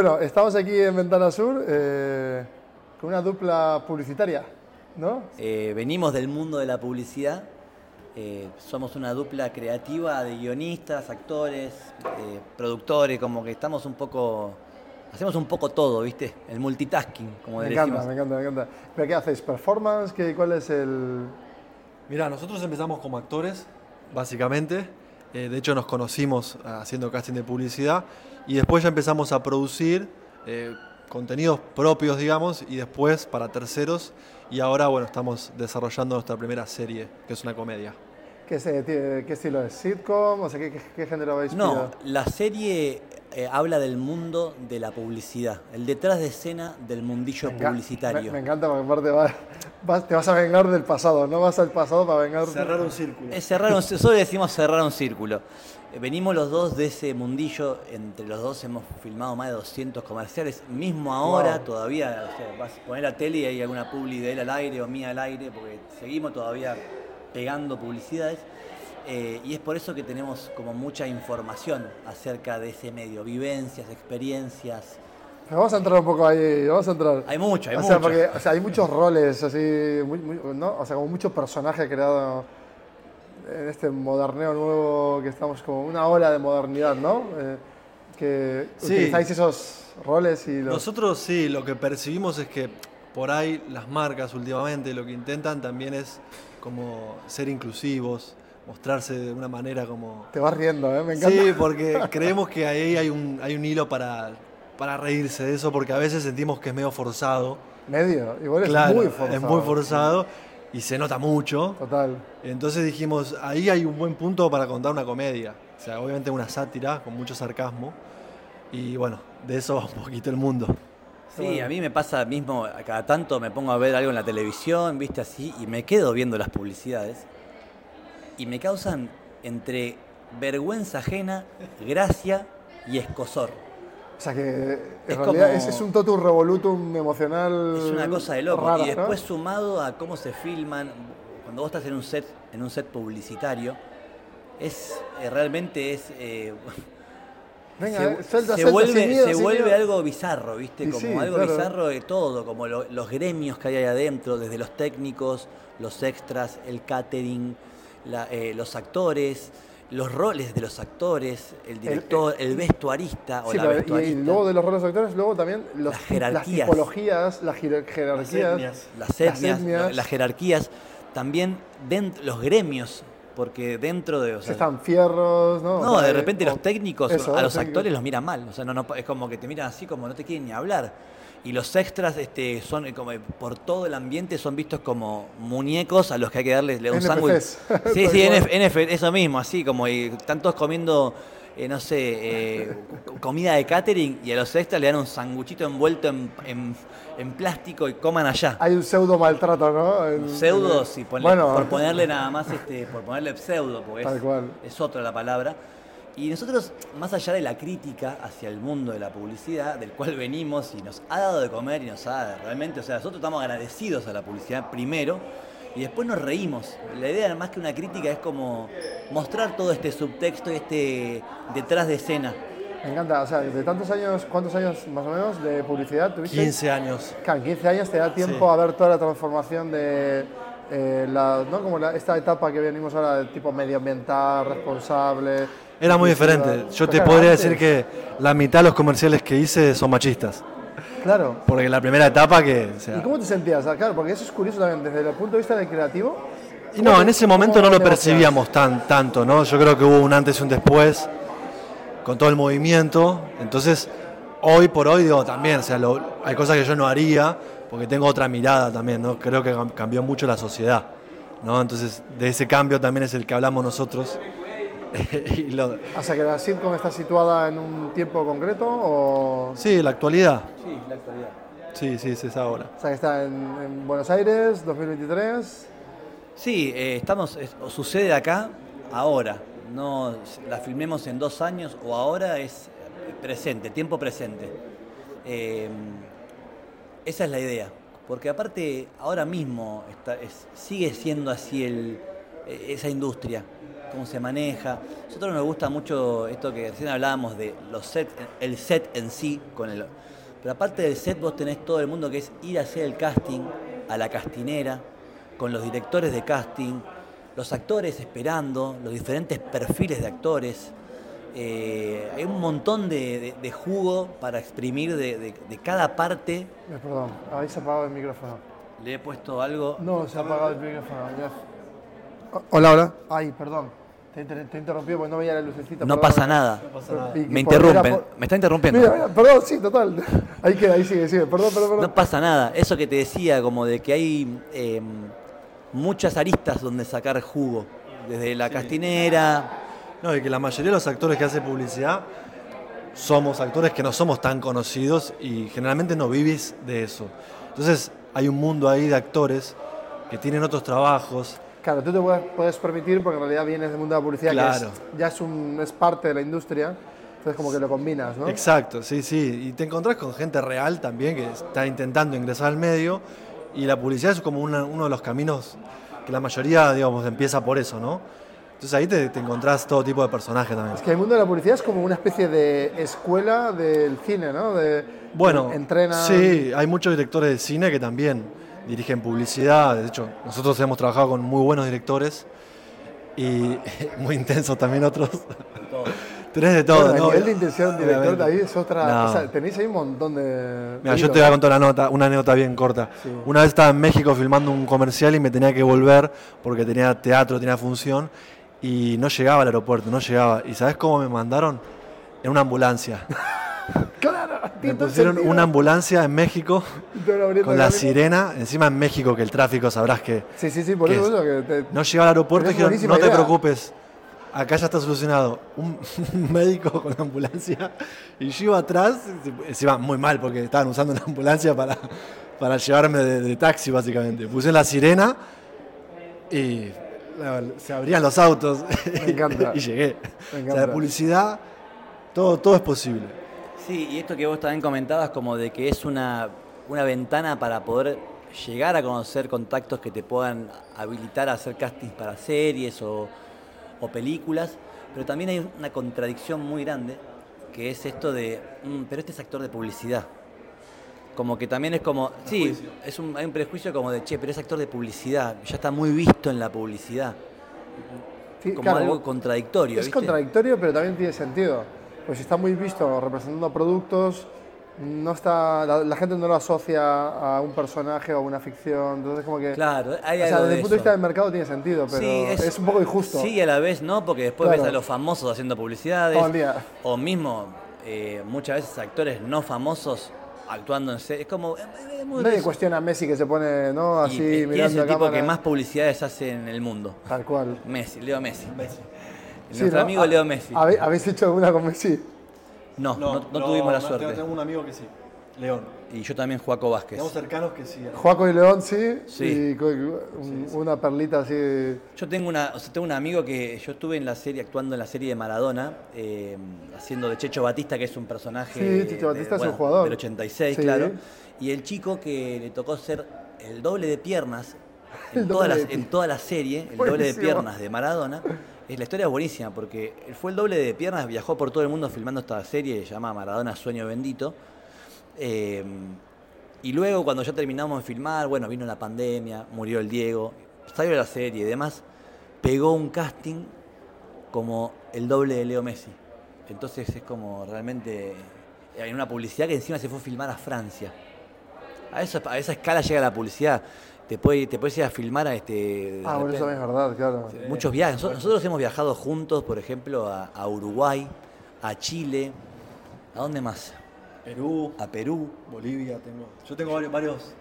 Bueno, estamos aquí en Ventana Sur eh, con una dupla publicitaria, ¿no? Eh, venimos del mundo de la publicidad. eh, somos una dupla creativa de guionistas, actores, eh, productores, como que estamos un poco. Hacemos un poco todo, ¿viste? El multitasking, como Me decimos. encanta, me encanta, me encanta. ¿Pero qué hacéis? ¿Performance? ¿Qué, ¿Cuál es el...? Mira, nosotros empezamos como actores, básicamente. Eh, de hecho, nos conocimos haciendo casting de publicidad y después ya empezamos a producir eh, contenidos propios, digamos, y después para terceros. Y ahora, bueno, estamos desarrollando nuestra primera serie, que es una comedia. ¿Qué, se- qué estilo es? ¿Sitcom? O sea, ¿qué, qué, qué género habéis No, pillado? la serie eh, habla del mundo de la publicidad, el detrás de escena del mundillo Me publicitario. Me, me encanta porque aparte va- vas- te vas a vengar del pasado, no vas al pasado para vengar... un círculo. Es cerrar un, solo decimos cerrar un círculo. Eh, Venimos los dos de ese mundillo, entre los dos hemos filmado más de 200 comerciales, mismo ahora Wow. todavía, o sea, vas a poner la tele y hay alguna publi de él al aire o mía al aire, porque seguimos todavía pegando publicidades. Eh, y es por eso que tenemos como mucha información acerca de ese medio, vivencias, experiencias. Vamos a entrar un poco ahí, vamos a entrar. Hay mucho, hay o mucho. Sea, porque, o sea, hay muchos roles, así, muy- muy- ¿no? O sea, como muchos personajes creados en este moderneo nuevo que estamos como una ola de modernidad, ¿no? Eh, que Sí. utilizáis esos roles y los... Nosotros sí, lo que percibimos es que por ahí las marcas últimamente lo que intentan también es como ser inclusivos, mostrarse de una manera como... Te vas riendo, ¿eh? Me encanta. Sí, porque creemos que ahí hay un, hay un hilo para, para reírse de eso, porque a veces sentimos que es medio forzado. Medio, igual es Claro, muy forzado. Es muy forzado y se nota mucho. Total. Entonces dijimos, ahí hay un buen punto para contar una comedia. O sea, obviamente una sátira con mucho sarcasmo. Y bueno, de eso va un poquito el mundo. Sí, a mí me pasa mismo, cada tanto me pongo a ver algo en la televisión, viste así, y me quedo viendo las publicidades. Y me causan entre vergüenza ajena, gracia y escosor. O sea que en Es realidad como- es, es un totum revolutum emocional. Es una cosa de loco. rara, y ¿no? después sumado a cómo se filman, cuando vos estás en un set, en un set publicitario, es eh, realmente es eh, Venga, se, eh, suelta, se vuelve, miedo, se algo bizarro, ¿viste? Y Como sí, algo claro. bizarro de todo, como lo- los gremios que hay ahí adentro, desde los técnicos, los extras, el catering, la- eh, los actores, los roles de los actores, el director, el, vestuarista o Sí, la pero y- vestuarista. luego de los roles de actores, luego también los, Las jerarquías. las tipologías, las jer- jerarquías. etnias. las etnias, etnias. las jerarquías, también dentro, los gremios, porque dentro de... o sea, están fierros, ¿no? no, de eh, repente los técnicos eso, a los técnicos. actores los miran mal, o sea, no, no, es como que te miran así como no te quieren ni hablar. Y los extras este, son eh, como por todo el ambiente son vistos como muñecos a los que hay que darles un sándwich. Sí, sí. NF, NF, eso mismo, así como y están todos comiendo, eh, no sé, eh, co- comida de catering y a los extras le dan un sanguchito envuelto en, en- en plástico y coman allá. Hay un pseudo maltrato, ¿no? En- Pseudo, sí, ponle- bueno, por ponerle nada más, este, por ponerle pseudo, porque Tal es, cual. es otra la palabra. Y nosotros, más allá de la crítica hacia el mundo de la publicidad, del cual venimos y nos ha dado de comer y nos ha dado realmente, o sea, nosotros estamos agradecidos a la publicidad primero y después nos reímos. La idea, más que una crítica, es como mostrar todo este subtexto y este detrás de escena. Me encanta, o sea, de tantos años, ¿cuántos años más o menos de publicidad tuviste? 15 años. Claro, en 15 años te da tiempo Sí. a ver toda la transformación de eh, la, ¿no? como la- esta etapa que venimos ahora de tipo medioambiental, responsable. Era muy diferente. Yo te Claro, podría antes, decir que la mitad de los comerciales que hice son machistas. Claro. Porque la primera etapa que... o sea, ¿Y cómo te sentías? Ah, Claro, porque eso es curioso también, desde el punto de vista del creativo. Y no, en ese momento no lo percibíamos tan, tanto, ¿no? Yo creo que hubo un antes y un después con todo el movimiento. Entonces, hoy por hoy, digo, también, o sea, lo- hay cosas que yo no haría porque tengo otra mirada también, ¿no? Creo que cam- cambió mucho la sociedad, ¿no? Entonces, de ese cambio también es el que hablamos nosotros. Y lo- O sea, que la sitcom está situada en un tiempo concreto o... sí, la actualidad. Sí, la actualidad. Sí, sí, sí, es ahora. O sea, que está en, en Buenos Aires, 2023. Sí, eh, estamos, es- o sucede acá, ahora. No la filmemos en dos años o ahora es presente, tiempo presente. Eh, esa es la idea. Porque aparte, ahora mismo está- es- sigue siendo así el, eh, esa industria. Cómo se maneja. A nosotros nos gusta mucho esto que recién hablábamos de los sets, el set en sí, con el, pero aparte del set vos tenés todo el mundo que es ir a hacer el casting, a la castinera, con los directores de casting, los actores esperando, los diferentes perfiles de actores. Eh, hay un montón de, de- de jugo para exprimir de, cada parte. Eh, Perdón, habéis apagado el micrófono. Le he puesto algo. No, se ha apagado el micrófono. ya. Hola, hola. Ay, perdón. Te, inter- te he interrumpido porque no veía la lucecita. No perdón. pasa nada. Y- y Me interrumpen. por- Me está interrumpiendo. Mira, mira, perdón, sí, total. Ahí queda, ahí sigue, sigue. Perdón, perdón, perdón. No pasa nada. Eso que te decía, como de que hay eh, muchas aristas donde sacar jugo. Desde la castinera. No, y que la mayoría de los actores que hacen publicidad somos actores que no somos tan conocidos y generalmente no vivís de eso. Entonces hay un mundo ahí de actores que tienen otros trabajos. Claro, tú te puedes, permitir porque en realidad vienes del mundo de la publicidad, Claro. que es- ya es, un, es parte de la industria. Entonces, como que lo combinas, ¿no? Exacto, sí, sí. Y te encontrás con gente real también que está intentando ingresar al medio y la publicidad es como una- uno de los caminos que la mayoría, digamos, empieza por eso, ¿no? Entonces ahí te, te encontrás todo tipo de personajes también. Es que el mundo de la publicidad es como una especie de escuela del cine, ¿no? De, Bueno, entrenan. sí, hay muchos directores de cine que también dirigen publicidad. De hecho, nosotros hemos trabajado con muy buenos directores y muy intensos también otros. Tenés de todo, Bueno, el ¿no? nivel de intensidad de un director ahí es otra. No. o sea, tenéis ahí un montón de. Mira, yo te voy a contar una, nota, una anécdota bien corta. Sí. Una vez estaba en México filmando un comercial y me tenía que volver porque tenía teatro, tenía función y no llegaba al aeropuerto, no llegaba. ¿Y sabes cómo me mandaron? En una ambulancia. Claro, Me pusieron una ambulancia en México con la sirena. Encima en México, que el tráfico sabrás que Sí, sí, sí, por ¿Qué eso, es? eso que te- no llegaba al aeropuerto y dijeron, no te preocupes, acá ya está solucionado. Un, un médico con la ambulancia y yo iba atrás, encima muy mal porque estaban usando una ambulancia para, para llevarme de, de taxi básicamente. Puse la sirena y la- se abrían los autos Me encanta. y llegué. Me O sea, encanta. de publicidad, todo, todo es posible. Sí, y esto que vos también comentabas como de que es una, una ventana para poder llegar a conocer contactos que te puedan habilitar a hacer castings para series o, o películas, pero también hay una contradicción muy grande, que es esto de, "Mm, pero este es actor de publicidad. Como que también es como, sí, es un, hay un prejuicio como de, che, pero es actor de publicidad, ya está muy visto en la publicidad. Como claro, algo contradictorio. Es ¿viste? contradictorio, pero también tiene sentido. Pues está muy visto representando productos, no está, la, la gente no lo asocia a un personaje o a una ficción. Entonces, como que. Claro, hay o sea, algo desde de el punto de vista del mercado tiene sentido, pero Sí, es, un poco injusto. Sí, y a la vez no, porque después Claro. ves a los famosos haciendo publicidades. Todo el día. O mismo, eh, muchas veces actores no famosos actuando en series. Es como. eh, eh, muy Nadie cuestiona a Messi que se pone, ¿no? Y, Así eh, ¿Quién es mirando el tipo cámara. que más publicidades hace en el mundo? Tal cual. Messi, Leo Messi. Sí, Nuestro ¿no? amigo Ah, Leo Messi. ¿habe- ¿Habéis hecho alguna con Messi? No, no, no tuvimos la suerte. Tengo un amigo que sí, León. Y yo también, Juaco Vázquez. Tenemos cercanos que sí. Juaco y León, sí. Sí. Y una perlita así. Yo tengo una, o sea, tengo un amigo que yo estuve en la serie, actuando en la serie de Maradona, eh, haciendo de Checho Batista, que es un personaje Sí, Checho de- Batista es un jugador. del 86, Sí. claro. Y el chico que le tocó ser el doble de piernas en, toda, la, de en piernas. toda la serie, el doble de piernas de Maradona. Es, la historia es buenísima porque fue el doble de piernas, viajó por todo el mundo filmando esta serie, se llama Maradona Sueño Bendito. Eh, y luego cuando ya terminamos de filmar, bueno, vino la pandemia, murió el Diego, salió la serie y demás, pegó un casting como el doble de Leo Messi. Entonces es como realmente en una publicidad que encima se fue a filmar a Francia. A, eso, a esa escala llega la publicidad. Te puede, te puedes ir a filmar a este. Ah, bueno, eso es verdad, claro. Muchos viajes. Nosotros, nosotros hemos viajado juntos, por ejemplo, a, a Uruguay, a Chile. ¿A dónde más? Perú, A Perú. Bolivia, tengo. Yo tengo varios, varios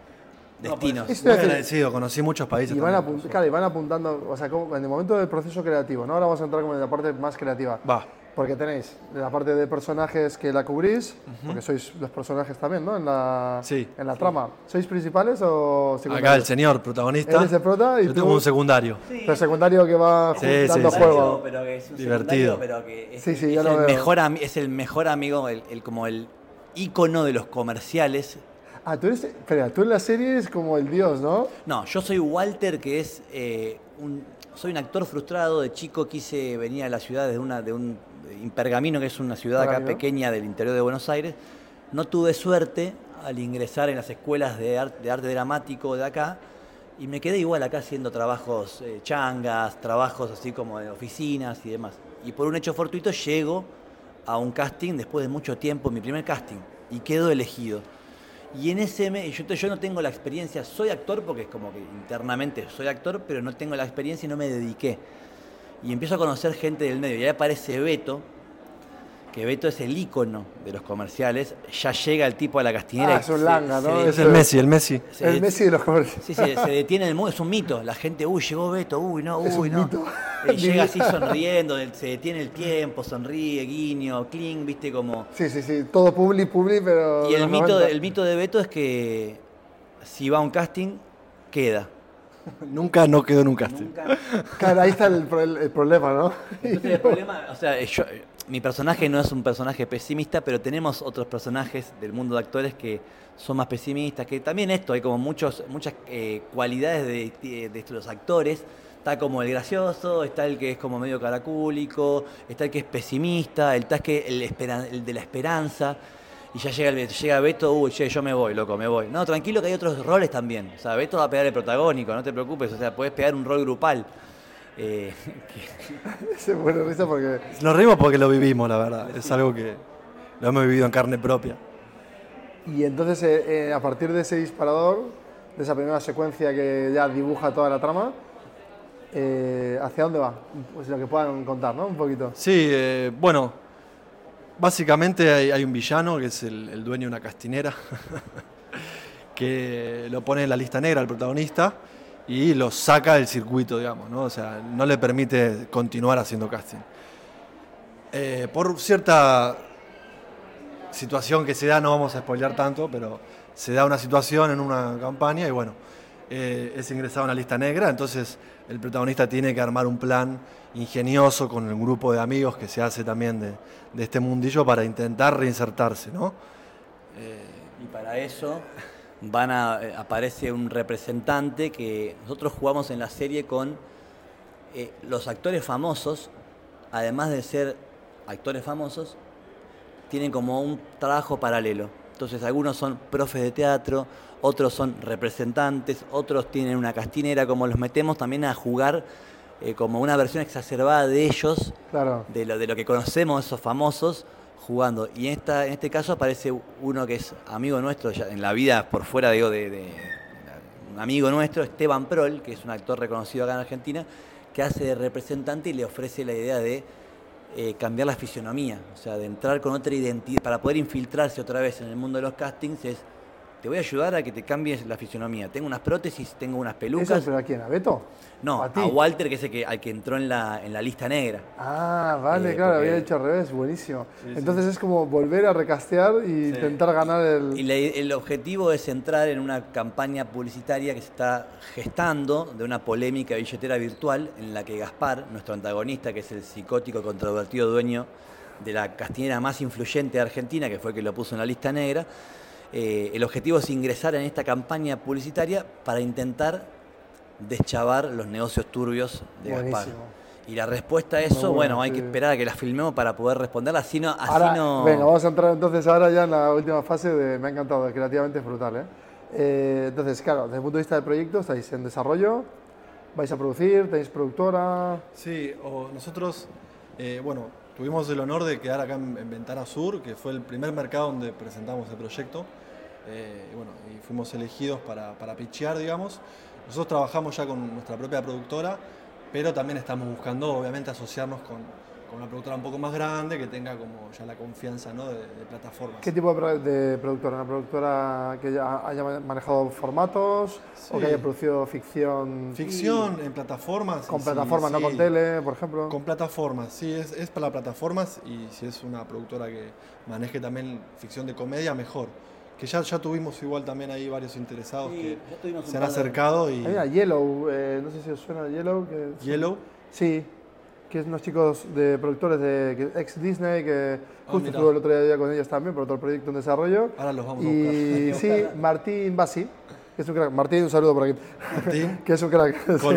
Destinos. Eso Muy agradecido, conocí muchos países. Y van, también. apunt- claro, y van apuntando, o sea, como en el momento del proceso creativo, ¿no? Ahora vamos a entrar como en la parte más creativa. Va. Porque tenéis la parte de personajes que la cubrís, porque sois los personajes también, ¿no? En la, Sí. en la trama. ¿Sois principales o Acá secundarios? el señor protagonista. Él es el prota y Yo tú- tengo un secundario. El secundario que va Sí, ju- sí, dando sí. juego. Pero que es un Divertido. secundario, pero que es, Sí, sí, es ya lo el mejor es el mejor amigo, el, el- como el ícono de los comerciales. Ah, tú eres, espera, tú en la serie es como el dios, ¿no? No, yo soy Walter, que es eh, un- soy un actor frustrado. De chico quise venir a la ciudad de, una, de un Impergamino, que es una ciudad acá Pergamino. pequeña del interior de Buenos Aires. No tuve suerte al ingresar en las escuelas de, ar- de arte dramático de acá y me quedé igual acá haciendo trabajos eh, changas, trabajos así como de oficinas y demás. Y por un hecho fortuito llego a un casting después de mucho tiempo, mi primer casting, y quedo elegido. Y en ese me, yo, yo no tengo la experiencia, soy actor porque es como que internamente soy actor, pero no tengo la experiencia y no me dediqué. Y empiezo a conocer gente del medio. Y ahí aparece Beto, que Beto es el ícono de los comerciales. Ya llega el tipo a la castinera. Ah, es un langa, se ¿no? Es el Messi, el Messi. se el Messi de los comerciales. Sí, sí, se detiene en el mundo, es un mito. La gente, uy, llegó Beto, uy, no, Es uy, un no. mito. Y llega así sonriendo, se detiene el tiempo, sonríe, guiño, cling, viste como. Sí, sí, sí, todo publi, publi, pero... Y el mito, 90. de, el mito de Beto es que si va a un casting, queda. Nunca no quedó en un casting. Claro, ahí está el, pro- el problema, ¿no? Entonces el problema, o sea, yo- mi personaje no es un personaje pesimista, pero tenemos otros personajes del mundo de actores que son más pesimistas, que también esto, hay como muchos, muchas eh, cualidades de, de- de los actores. Está como el gracioso, está el que es como medio caracúlico, está el que es pesimista, el, está que el, el de la esperanza. Y ya llega, el, llega Beto, uy, che, yo me voy, loco, me voy. No, tranquilo que hay otros roles también. O sea, Beto va a pegar el protagónico, no te preocupes. O sea, puedes pegar un rol grupal. Eh, Se buena risa porque... Nos reímos porque lo vivimos, la verdad. Es algo que lo hemos vivido en carne propia. Y entonces, eh, eh, a partir de ese disparador, de esa primera secuencia que ya dibuja toda la trama, eh, ¿hacia dónde va? Pues lo que puedan contar, ¿no? Un poquito. Sí, eh, bueno, básicamente hay, un villano que es el, el dueño de una castinera, que lo pone en la lista negra al protagonista y lo saca del circuito, digamos, ¿no? O sea, no le permite continuar haciendo casting. Eh, por cierta situación que se da, no vamos a spoilear tanto, pero se da una situación en una campaña y bueno, eh, es ingresado a una lista negra, entonces el protagonista tiene que armar un plan ingenioso con el grupo de amigos que se hace también de, de este mundillo para intentar reinsertarse, ¿no? Y para eso van a, eh, aparece un representante que nosotros jugamos en la serie con eh, los actores famosos, además de ser actores famosos, tienen como un trabajo paralelo. Entonces algunos son profes de teatro, otros son representantes, otros tienen una castinera, como los metemos también a jugar eh, como una versión exacerbada de ellos Claro. de lo, de lo que conocemos, esos famosos, jugando. Y en, esta, en este caso aparece uno que es amigo nuestro, ya en la vida por fuera digo, de, de- un amigo nuestro, Esteban Prol, que es un actor reconocido acá en Argentina, que hace de representante y le ofrece la idea de eh, cambiar la fisionomía, o sea, de entrar con otra identidad, para poder infiltrarse otra vez en el mundo de los castings, es, te voy a ayudar a que te cambies la fisionomía. Tengo unas prótesis, tengo unas ¿Eso pelucas. pero a quién? ¿A Beto? No, ¿A Walter, que es el que, al que entró en la, en la lista negra. Ah, vale, Eh, claro, porque- había hecho al revés, buenísimo. Entonces es como volver a recastear y intentar ganar el... Y el objetivo es entrar en una campaña publicitaria que se está gestando de una polémica billetera virtual en la que Gaspar, nuestro antagonista, que es el psicótico controvertido dueño de la castinera más influyente de Argentina, que fue el que lo puso en la lista negra, eh, el objetivo es ingresar en esta campaña publicitaria para intentar deschavar los negocios turbios de Gaspar. Buenísimo. Y la respuesta a eso, bueno, bueno, hay que esperar a que la filmemos para poder responderla, así no... Así Ahora, no... venga, vamos a entrar entonces ahora ya en la última fase de... Me ha encantado, creativamente es brutal, ¿eh? Eh, entonces, claro, desde el punto de vista del proyecto, estáis en desarrollo, vais a producir, tenéis productora... Sí, o nosotros, eh, bueno, tuvimos el honor de quedar acá en, en Ventana Sur, que fue el primer mercado donde presentamos el proyecto. eh, y bueno, y fuimos elegidos para, para digamos. Nosotros trabajamos ya con nuestra propia productora, pero también estamos buscando, obviamente, asociarnos con, con una productora un poco más grande, que tenga como ya la confianza ¿no? de, de plataformas. ¿Qué tipo de, pro- de productora? ¿Una productora que ya haya manejado formatos o que haya producido ficción? Ficción en plataformas. Con plataformas, sí, no con tele, por ejemplo. Con plataformas, sí, es, es para plataformas y si es una productora que maneje también ficción de comedia, mejor. Que ya, ya tuvimos igual también ahí varios interesados Sí, que se han de- acercado y Hay una Yellow, eh, no sé si os suena Yellow. Que Yellow. Sí, que es unos chicos de productores de ex Disney que justo mira. estuve el otro día con ellos también por otro proyecto en desarrollo. Ahora los vamos a Y sí, Martín Basi, que es un crack. Martín, un saludo por aquí. Martín. que es un crack. sí.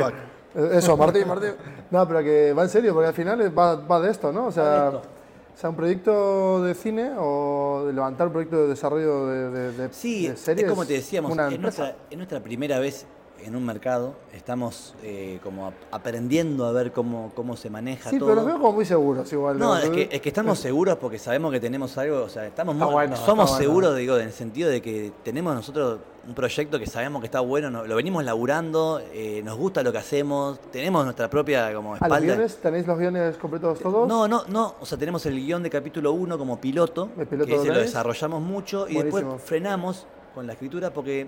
Eh, Eso, Martín, Martín. No, pero que va en serio, porque al final va, va de esto, ¿no? O sea, o sea, un proyecto de cine o de levantar un proyecto de desarrollo de, de, de- Sí, de series. es como te decíamos, una empresa. nuestra, es nuestra primera vez en un mercado, estamos eh, como ap- aprendiendo a ver cómo, cómo se maneja Sí, todo. pero los veo como muy seguros igual. No, es que, es que estamos seguros porque sabemos que tenemos algo, o sea, estamos muy- bueno, somos bueno. seguros, digo, en el sentido de que tenemos nosotros un proyecto que sabemos que está bueno, no- lo venimos laburando, eh, nos gusta lo que hacemos, tenemos nuestra propia como ¿A los espalda. guiones? ¿Tenéis los guiones completos todos? No, no, no, o sea, tenemos el guion de capítulo 1 como piloto, piloto que ese lo desarrollamos mucho y después frenamos con la escritura porque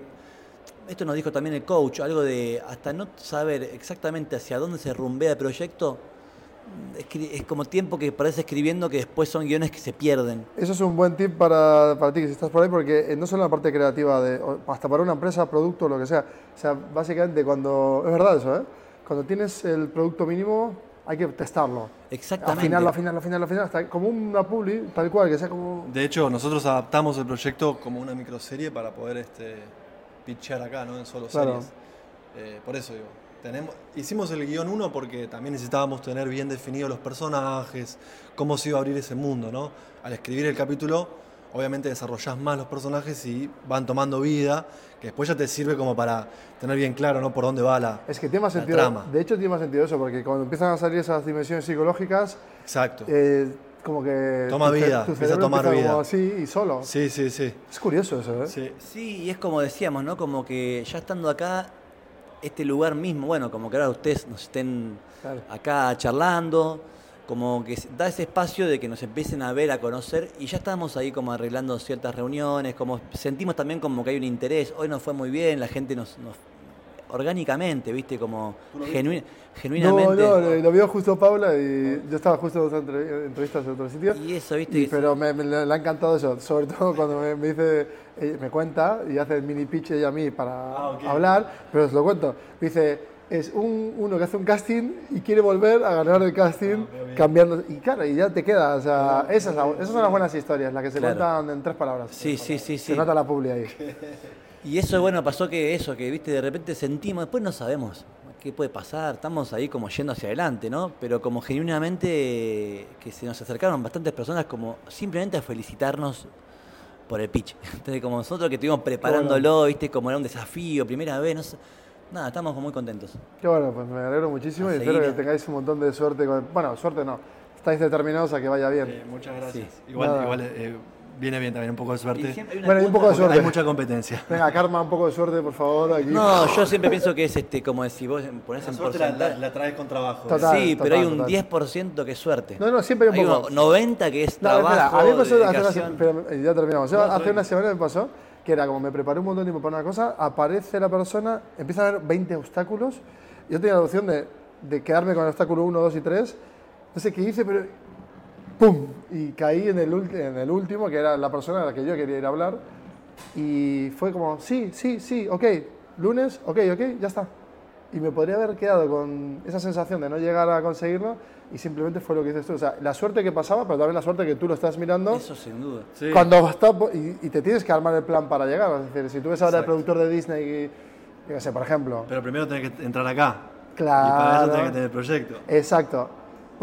esto nos dijo también el coach, algo de hasta no saber exactamente hacia dónde se rumbea el proyecto, mm, es como tiempo que parece escribiendo que después son guiones que se pierden. Eso es un buen tip para, para ti que si estás por ahí, porque eh, no solo la parte creativa, de, hasta para una empresa, producto, lo que sea. O sea, básicamente cuando. Es verdad eso, ¿eh? Cuando tienes el producto mínimo, hay que testarlo. Exactamente. Afinarlo, afinarlo, afinarlo, afinarlo, hasta como una publi, tal cual, que sea como. De hecho, nosotros adaptamos el proyecto como una microserie para poder este, pitchear acá, ¿no? En solo Claro. series. Eh, por eso digo, tenemos, hicimos el guion 1 porque también necesitábamos tener bien definidos los personajes, cómo se iba a abrir ese mundo, ¿no? Al escribir el capítulo, obviamente desarrollás más los personajes y van tomando vida, que después ya te sirve como para tener bien claro, ¿no? Por dónde va la, Es que tiene más la sentido. trama. De hecho, tiene más sentido eso, porque cuando empiezan a salir esas dimensiones psicológicas, Exacto. eh, como que. Toma tu vida, tu empieza a tomar empieza vida. como así y solo. Sí, sí, sí. Es curioso eso, ¿eh? sí. Sí, y es como decíamos, ¿no? Como que ya estando acá, este lugar mismo, bueno, como que ahora ustedes nos estén Claro. acá charlando, como que da ese espacio de que nos empiecen a ver, a conocer, y ya estamos ahí como arreglando ciertas reuniones, como sentimos también como que hay un interés, hoy nos fue muy bien, la gente nos, nos orgánicamente, ¿viste? Como genu- No, genuinamente. no, lo, lo vio justo Paula y yo estaba justo en entrev- entrevistas en otro sitio. Y eso, ¿viste? Y- pero me, me- le ha encantado eso, sobre todo cuando me, me dice, eh, me cuenta y hace el mini pitch ella a mí para Ah, hablar, pero os lo cuento. Me dice, es un, uno que hace un casting y quiere volver a ganar el casting cambiando. Y claro, y ya te queda. O sea, esa es la- esas son las buenas historias, las que se Claro. cuentan en tres palabras. Sí, sí, sí, Se sí. nota la publi ahí. Y eso, bueno, pasó que eso, que viste, de repente sentimos, después no sabemos qué puede pasar, estamos ahí como yendo hacia adelante, ¿no? Pero como genuinamente que se nos acercaron bastantes personas como simplemente a felicitarnos por el pitch. Entonces, como nosotros que estuvimos preparándolo, viste, como era un desafío, primera vez, no sé. Nada, estamos muy contentos. Qué bueno, pues me alegro muchísimo A y espero que tengáis un montón de suerte. Con, bueno, suerte no. Estáis determinados a que vaya bien. Eh, muchas gracias. Sí. Igual, Nada. igual eh, viene bien también un poco de suerte. Hay Bueno, y un poco de suerte. Hay mucha competencia. Venga, Karma, un poco de suerte, por favor. Aquí. No, yo siempre pienso que es este, como si vos ponés La en la, porcentaje. la- la traes con trabajo. Total. sí, pero hay un total. 10% que es suerte. No, no, siempre hay un poco. 90 que es No, espera, trabajo, a mí pasó hace una pero, eh, ya terminamos. Yo No, hace una semana me pasó que era como me preparé un montón de tiempo para una cosa, aparece la persona, empieza a haber 20 obstáculos. Yo tenía la opción de, de quedarme con el obstáculo 1, 2 y 3. No sé qué hice, pero ¡pum! Y caí en el, en el último, que era la persona a la que yo quería ir a hablar. Y fue como, sí, sí, sí, ok, lunes, ok, ok, ya está. Y me podría haber quedado con esa sensación de no llegar a conseguirlo y simplemente fue lo que dices tú. O sea, la suerte que pasaba, pero también la suerte que tú lo estás mirando. Eso sin duda. Sí. Cuando está, y, y te tienes que armar el plan para llegar. Es decir, si tú ves ahora el productor de Disney, y, yo sé, por ejemplo. Pero primero tenés que entrar acá. Claro. Y para eso tenés que tener proyecto. Exacto.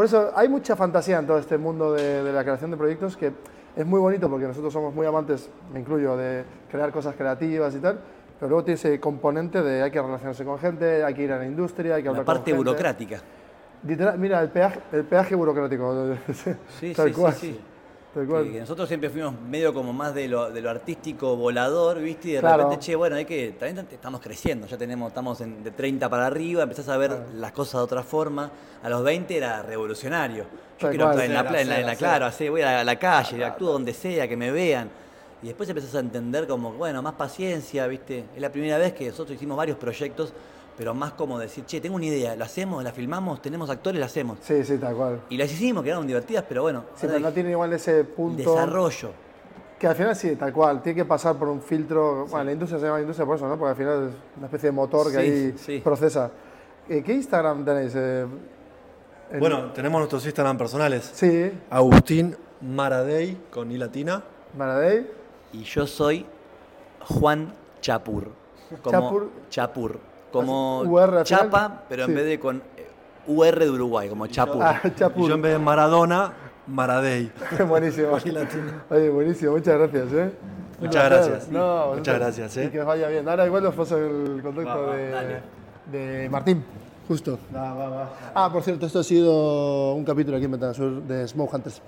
Por eso hay mucha fantasía en todo este mundo de, de la creación de proyectos que es muy bonito porque nosotros somos muy amantes, me incluyo, de crear cosas creativas y tal. Pero luego tiene ese componente de hay que relacionarse con gente, hay que ir a la industria, hay que hablar La parte con gente. burocrática. Literal, mira, el peaje, el peaje burocrático. Sí, Tal sí, cual. sí, sí. Tal cual. Que, nosotros siempre fuimos medio como más de lo, de lo artístico volador, ¿viste? Y de Claro. repente, che, bueno, hay que. También estamos creciendo, ya tenemos, estamos en- de 30 para arriba, empezás a ver las cosas de otra forma. A los 20 era revolucionario. Yo Tal quiero actuar en la, en la, en la- hacer, claro, así, voy a la calle, actúo donde sea, que me vean. Y después empezás a entender como, bueno, más paciencia, ¿viste? Es la primera vez que nosotros hicimos varios proyectos, pero más como decir, che, tengo una idea, la hacemos, la filmamos, tenemos actores, la hacemos. Sí, sí, tal cual. Y las hicimos, quedaron divertidas, pero bueno, Sí, pero no hay tiene igual ese punto. desarrollo. Que al final sí, tal cual, tiene que pasar por un filtro. Bueno, la industria se llama industria por eso, ¿no? Porque al final es una especie de motor que Sí, ahí sí. procesa. Eh, ¿Qué Instagram tenéis? Eh, Bueno, tenemos nuestros Instagram personales. Sí, Agustín Maradei con I latina. Maradei. Y yo soy Juan Chapur. Como Chapur. Chapur. Como UR. Chapa, pero Sí. en vez de con eh, UR de Uruguay, como Chapur. Ah, Y yo en vez de Maradona, Maradei. buenísimo. Oye, buenísimo, muchas gracias, ¿eh? Muchas gracias. No, Muchas gracias, ¿eh? Y que vaya bien. Ahora igual os paso el contacto Va, va, de, de Martín. Justo. Ah, por cierto, esto ha sido un capítulo aquí en Ventanas Sur de Smoke Hunters.